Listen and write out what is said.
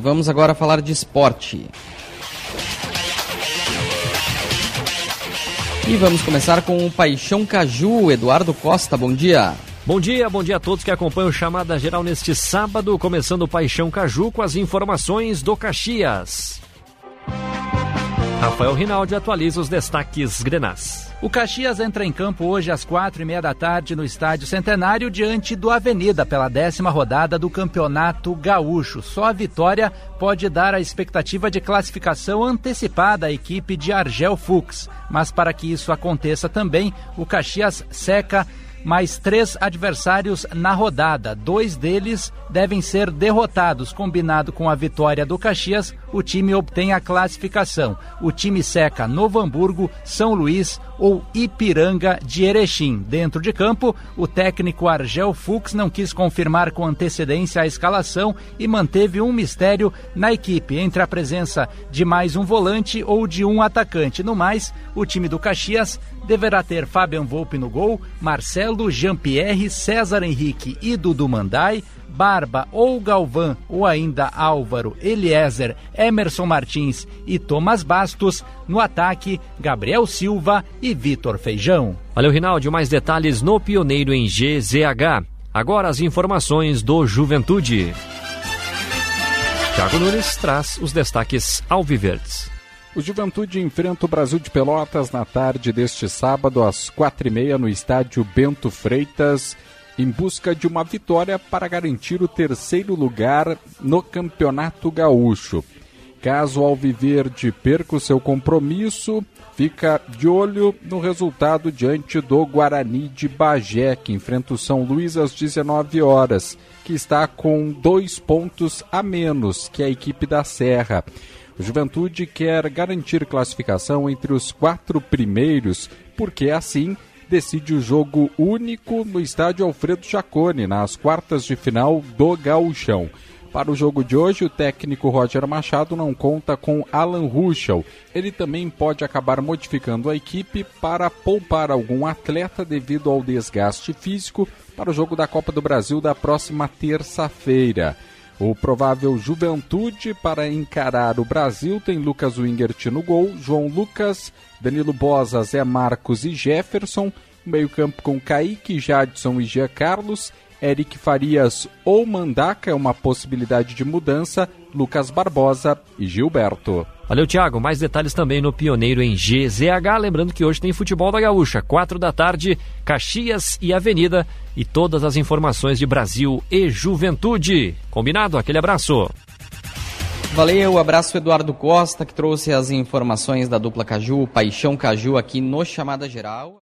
vamos agora falar de esporte. E vamos começar com o Paixão Caju. Eduardo Costa, bom dia. Bom dia, bom dia a todos que acompanham o Chamada Geral neste sábado, começando o Paixão Caju com as informações do Caxias. Rafael Rinaldi atualiza os destaques grenás. O Caxias entra em campo hoje às quatro e meia da tarde no Estádio Centenário diante do Avenida pela décima rodada do Campeonato Gaúcho. Só a vitória pode dar a expectativa de classificação antecipada à equipe de Argel Fux. Mas para que isso aconteça também, o Caxias seca mais três adversários na rodada. Dois deles devem ser derrotados. Combinado com a vitória do Caxias, o time obtém a classificação. O time seca Novo Hamburgo, São Luís ou Ipiranga de Erechim. Dentro de campo, o técnico Argel Fux não quis confirmar com antecedência a escalação e manteve um mistério na equipe entre a presença de mais um volante ou de um atacante. No mais, o time do Caxias deverá ter Fabian Volpe no gol, Marcelo, Jean-Pierre, César Henrique e Dudu Mandai, Barba ou Galvão ou ainda Álvaro, Eliezer, Emerson Martins e Thomas Bastos. No ataque, Gabriel Silva e Vitor Feijão. Valeu, Rinaldi. Mais detalhes no Pioneiro em GZH. Agora as informações do Juventude. Thiago Nunes traz os destaques alviverdes. O Juventude enfrenta o Brasil de Pelotas na tarde deste sábado, às quatro e meia, no estádio Bento Freitas, em busca de uma vitória para garantir o terceiro lugar no Campeonato Gaúcho. Caso Alviverde perca o seu compromisso, fica de olho no resultado diante do Guarani de Bagé, que enfrenta o São Luís às 19 horas, que está com dois pontos a menos que a equipe da Serra. O Juventude quer garantir classificação entre os quatro primeiros, porque assim decide o jogo único no estádio Alfredo Jacone, nas quartas de final do Gauchão. Para o jogo de hoje, o técnico Roger Machado não conta com Alan Ruschel. Ele também pode acabar modificando a equipe para poupar algum atleta devido ao desgaste físico para o jogo da Copa do Brasil da próxima terça-feira. O provável Juventude para encarar o Brasil tem Lucas Wingert no gol, João Lucas, Danilo Bosa, Zé Marcos e Jefferson, meio-campo com Kaique, Jadson e Jean Carlos, Eric Farias ou Mandaca é uma possibilidade de mudança, Lucas Barbosa e Gilberto. Valeu, Thiago. Mais detalhes também no Pioneiro em GZH. Lembrando que hoje tem futebol da Gaúcha, quatro da tarde, Caxias e Avenida. E todas as informações de Brasil e Juventude. Combinado? Aquele abraço. Valeu, abraço Eduardo Costa, que trouxe as informações da dupla Caju, Paixão Caju, aqui no Chamada Geral.